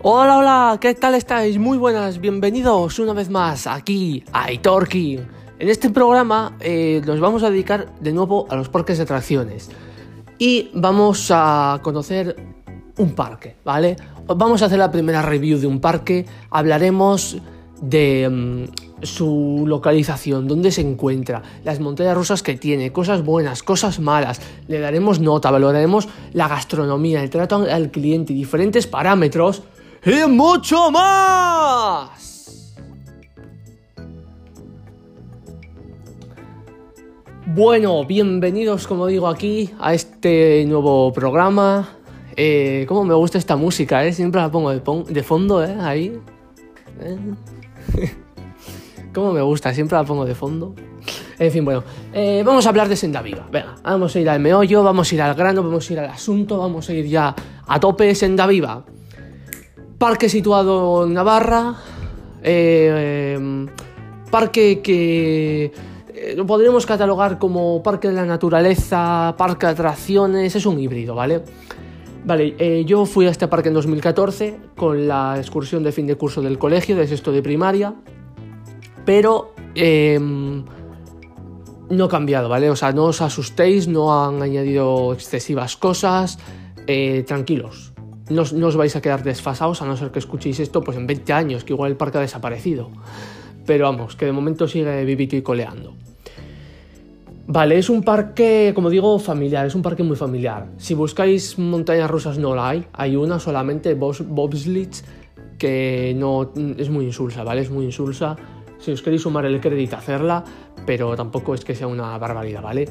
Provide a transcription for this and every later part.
Hola, hola, ¿qué tal estáis? Muy buenas, bienvenidos una vez más aquí a Itorki. En este programa eh, nos vamos a dedicar de nuevo a los parques de atracciones y vamos a conocer un parque, ¿vale? Vamos a hacer la primera review de un parque, hablaremos de mm, su localización, dónde se encuentra, las montañas rusas que tiene, cosas buenas, cosas malas, le daremos nota, valoraremos la gastronomía, el trato al cliente, diferentes parámetros y mucho más. Bueno, bienvenidos, como digo, aquí a este nuevo programa. Eh, cómo me gusta esta música, ¿eh? Siempre la pongo de, fondo, ¿eh? Ahí. ¿eh? cómo me gusta, siempre la pongo de fondo. En fin, bueno, eh, vamos a hablar de Senda Viva. Venga, vamos a ir al meollo, vamos a ir al grano, vamos a ir al asunto, vamos a ir ya a tope Senda Viva. Parque situado en Navarra. eh, eh, parque que eh, lo podríamos catalogar como parque de la naturaleza, parque de atracciones, es un híbrido, ¿vale? Vale, eh, yo fui a este parque en 2014 con la excursión de fin de curso del colegio, de sexto de primaria, pero eh, no ha cambiado, ¿vale? O sea, no os asustéis, no han añadido excesivas cosas, tranquilos. No, os- vais a quedar desfasados a no ser que escuchéis esto pues en 20 años, que igual el parque ha desaparecido. Pero vamos, que de momento sigue vivito y coleando. Vale, es un parque, como digo, familiar, es un parque muy familiar. Si buscáis montañas rusas no la hay, hay una solamente, bobs- bobsleeds, que no es muy insulsa, ¿vale? Es muy insulsa. Si os queréis sumar el crédito, hacerla, pero tampoco es que sea una barbaridad, ¿vale?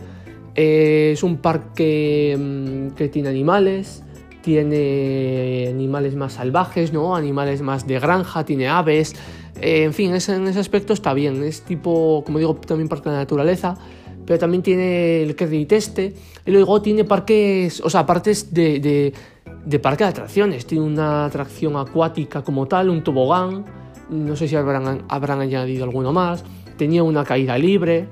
Eh, es un parque mm, que tiene animales, tiene animales más salvajes, ¿no? Animales más de granja, tiene aves. eh, en fin, es- en ese aspecto está bien. Es tipo, como digo, también parque de la naturaleza, pero también tiene el crédito este. Y luego tiene parques, o sea, partes de, de, de parque de atracciones. Tiene una atracción acuática como tal, un tobogán. No sé si habrán, habrán añadido alguno más. Tenía una caída libre.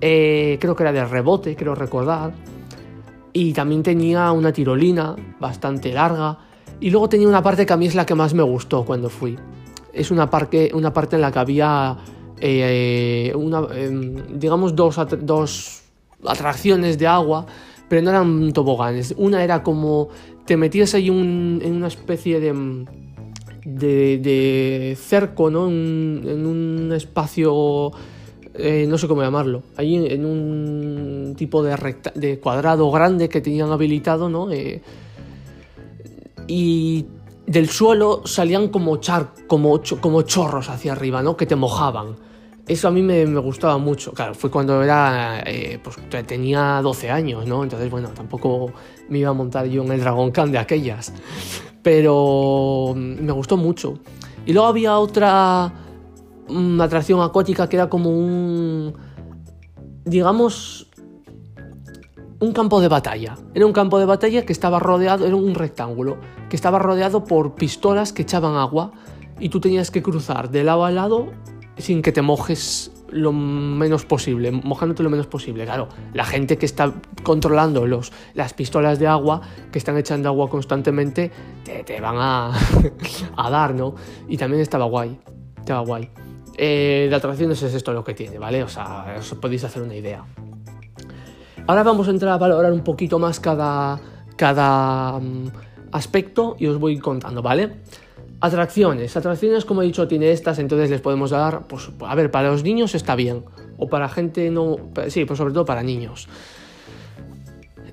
eh, creo que era de rebote, creo recordar. Y también tenía una tirolina bastante larga. Y luego tenía una parte que a mí es la que más me gustó cuando fui. Es una, parque, una parte en la que había, eh, una, em, digamos, dos, dos atracciones de agua, pero no eran toboganes. Una era como te metías ahí en una especie de, de, de cerco, ¿no? En un espacio, eh, no sé cómo llamarlo, ahí en, un tipo de, cuadrado grande que tenían habilitado, ¿no? Eh, y del suelo salían como, char, como, como chorros hacia arriba, ¿no? Que te mojaban. Eso a mí me, gustaba mucho. Claro, fue cuando era, eh, pues te- tenía 12 años, ¿no? Entonces, bueno, tampoco me iba a montar yo en el Dragon Khan de aquellas. Pero mm, me gustó mucho. Y luego había otra mm, atracción acuática que era como un, digamos, un campo de batalla. Era un campo de batalla que estaba rodeado, era un rectángulo, que estaba rodeado por pistolas que echaban agua y tú tenías que cruzar de lado a lado sin que te mojes lo menos posible, mojándote lo menos posible. Claro, la gente que está controlando los, las pistolas de agua, que están echando agua constantemente, te, te van a, a dar, ¿no? Y también estaba guay, estaba guay. Eh, de atracciones es esto lo que tiene, ¿vale? O sea, os podéis hacer una idea. Ahora vamos a entrar a valorar un poquito más cada, cada mm, aspecto y os voy contando, ¿vale? Atracciones. Atracciones, como he dicho, tiene estas, entonces les podemos dar, pues, a ver, para los niños está bien. O para gente no... Sí, pues sobre todo para niños.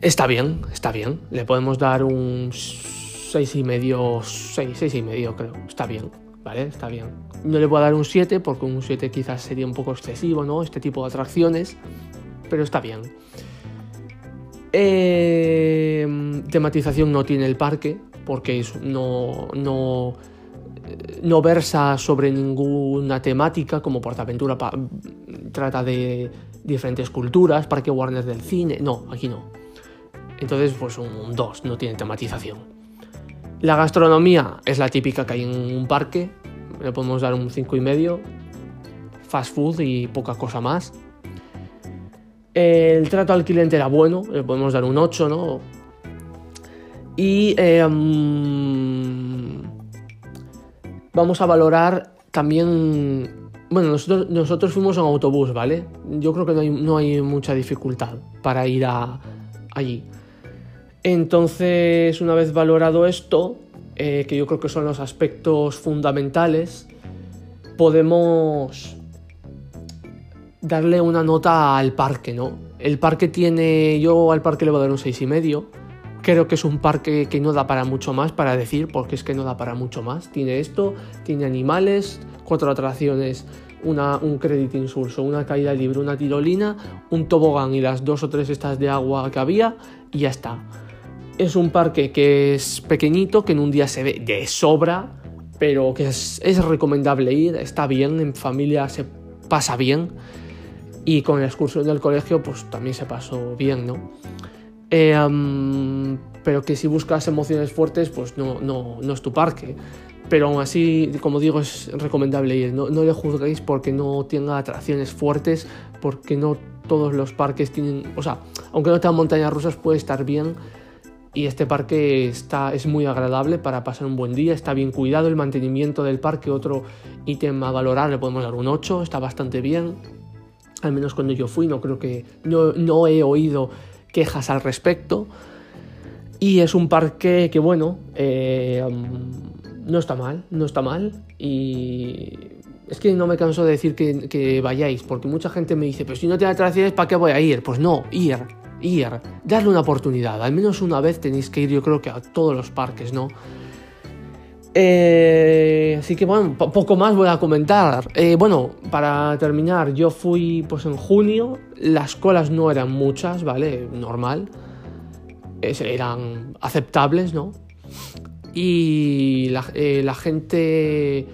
Está bien, está bien. Le podemos dar un seis y medio, seis, seis y medio creo. Está bien, ¿vale? Está bien. No le voy a dar un 7 porque un 7 quizás sería un poco excesivo, ¿no? Este tipo de atracciones. Pero está bien. Eh, tematización no tiene el parque porque no, no, eh, no versa sobre ninguna temática como Portaventura pa- trata de diferentes culturas, Parque Warner del cine, no, aquí no. Entonces pues un 2, no tiene tematización. La gastronomía es la típica que hay en un parque, le podemos dar un 5 y medio, fast food y poca cosa más. El trato al cliente era bueno, le podemos dar un 8, ¿no? Y mm, vamos a valorar también... Bueno, nosotros, nosotros fuimos en autobús, ¿vale? Yo creo que no hay, no hay mucha dificultad para ir allí. Entonces, una vez valorado esto, eh, que yo creo que son los aspectos fundamentales, podemos darle una nota al parque, ¿no? El parque tiene, yo al parque le voy a dar un 6,5. Creo que es un parque que no da para mucho más, para decir, porque es que no da para mucho más. Tiene esto, tiene animales, cuatro atracciones, un credit insulso, una caída libre, una tirolina, un tobogán y las dos o tres estas de agua que había, y ya está. Es un parque que es pequeñito, que en un día se ve de sobra, pero que es, recomendable ir, está bien, en familia se pasa bien y con la excursión del colegio pues también se pasó bien, ¿no? Eh, pero que si buscas emociones fuertes pues no, no, no, es tu parque. Pero aún así, como digo, es recomendable ir. No, no le juzguéis porque no tenga atracciones fuertes, porque no todos los parques tienen... O sea, aunque no tengan montañas rusas puede estar bien. Y este parque está, es muy agradable para pasar un buen día, está bien cuidado, el mantenimiento del parque, otro ítem a valorar, le podemos dar un 8, está bastante bien al menos cuando yo fui, no creo que, no, no he oído quejas al respecto. Y es un parque que, bueno, eh, no está mal, no está mal. Y es que no me canso de decir que, que, vayáis, porque mucha gente me dice, pero si no te atracciones, ¿para qué voy a ir? Pues no, ir, ir, darle una oportunidad. Al menos una vez tenéis que ir, yo creo que a todos los parques, ¿no? Eh, así que bueno, poco más voy a comentar. Eh, bueno, para terminar, yo fui pues en junio, las colas no eran muchas, ¿vale? Normal. eran aceptables, ¿no? Y la, eh, la gente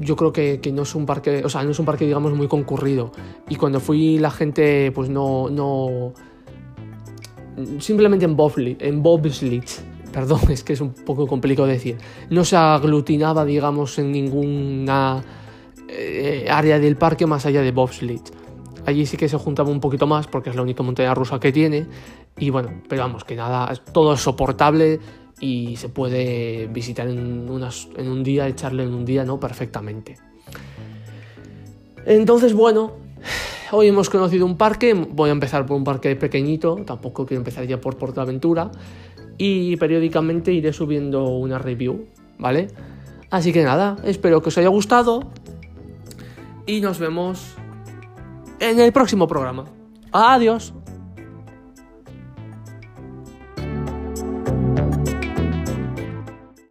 yo creo que, que, no es un parque, o sea, no es un parque digamos muy concurrido. Y cuando fui la gente pues no, no, simplemente en bobsled, en perdón, es que es un poco complicado decir, no se aglutinaba, digamos, en ninguna eh, área del parque más allá de bobsled. Allí sí que se juntaba un poquito más porque es la única montaña rusa que tiene. Y bueno, pero vamos, que nada, todo es soportable y se puede visitar en, en un día, echarle en un día, ¿no? Perfectamente. Entonces, bueno, hoy hemos conocido un parque. Voy a empezar por un parque pequeñito, tampoco quiero empezar ya por Portaventura y periódicamente iré subiendo una review, ¿vale? Así que nada, espero que os haya gustado y nos vemos en el próximo programa. Adiós.